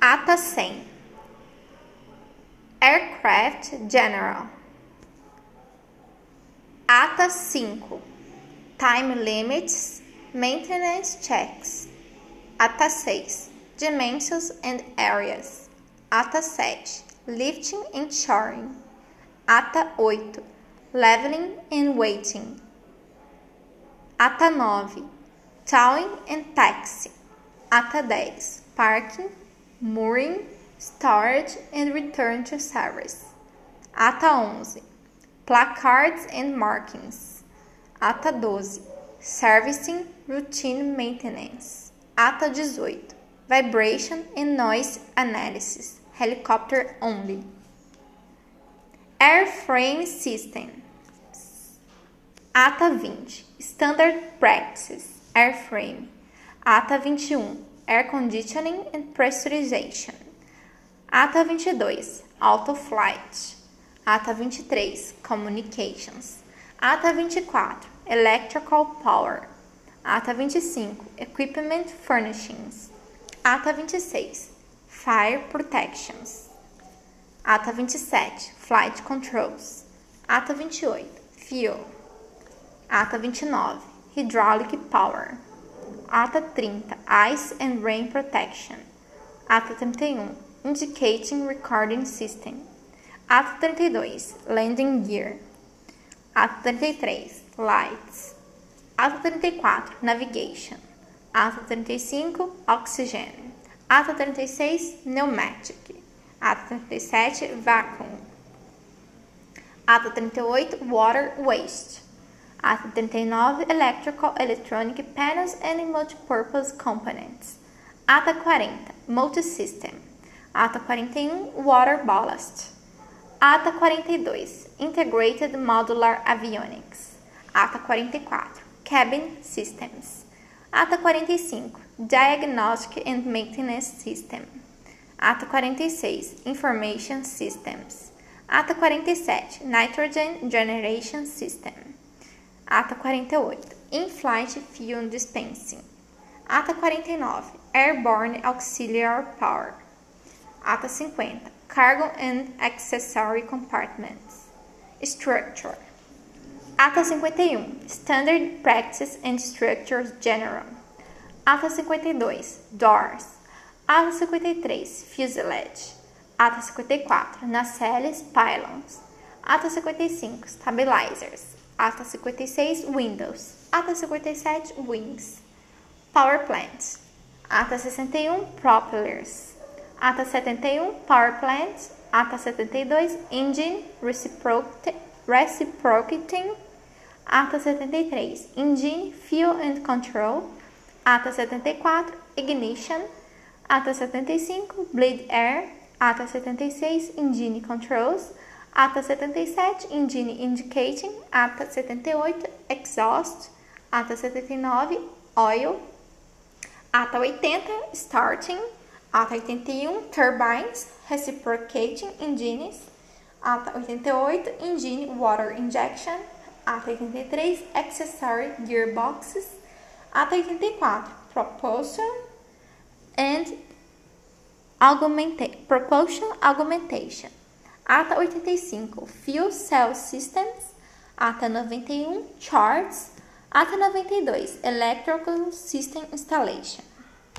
Ata 100 Aircraft General. Ata 5 Time Limits Maintenance Checks. Ata 6 Dimensions and Areas. Ata 7 Lifting and Shoring. Ata 8 Leveling and Weighting Ata 9 Towing and Taxi. Ata 10 Parking mooring, storage and return to service. Ata 11. Placards and markings. Ata 12. Servicing, routine maintenance. Ata 18. Vibration and noise analysis. Helicopter only. Airframe system. Ata 20. Standard practices. Airframe. Ata 21 Air Conditioning and Pressurization. Ata 22, Auto Flight. Ata 23, Communications. Ata 24, Electrical Power. Ata 25, Equipment Furnishings. Ata 26, Fire Protections. Ata 27, Flight Controls. Ata 28, Fuel. Ata 29, Hydraulic Power. Ata 30, Ice and Rain Protection. Ata 31, Indicating Recording System. Ata 32, Landing Gear. Ata 33, Lights. Ata 34, Navigation. Ata 35, Oxygen. Ata 36, Pneumatic. Ata 37, Vacuum. Ata 38, Water Waste. Ata 39, Electrical Electronic Panels and Multipurpose Components. Ata 40, Multisystem. Ata 41, Water Ballast. Ata 42, Integrated Modular Avionics. Ata 44, Cabin Systems. Ata 45, Diagnostic and Maintenance System. Ata 46, Information Systems. Ata 47, Nitrogen Generation System. Ata 48, In-Flight Fuel Dispensing. Ata 49, Airborne Auxiliary Power. Ata 50, Cargo and Accessory Compartments. Structure. Ata 51, Standard Practice and Structures General. Ata 52, Doors. Ata 53, Fuselage. Ata 54, Nacelles Pylons. Ata 55, Stabilizers. Ata 56, Windows. Ata 57, Wings. Power Plants. Ata 61, Propellers. Ata 71, Power Plants. Ata 72, Engine Reciprocating. Ata 73, Engine Fuel and Control. Ata 74, Ignition. Ata 75, Bleed Air. Ata 76, Engine Controls. Ata 77, Engine Indicating. Ata 78, Exhaust. Ata 79, Oil. Ata 80, Starting. Ata 81, Turbines. Reciprocating Engines. Ata 88, Engine Water Injection. Ata 83, Accessory Gearboxes. Ata 84, Propulsion and Augmenta Propulsion Augmentation. Ata 85, Fuel Cell Systems. Ata 91, Charts. Ata 92, Electrical System Installation.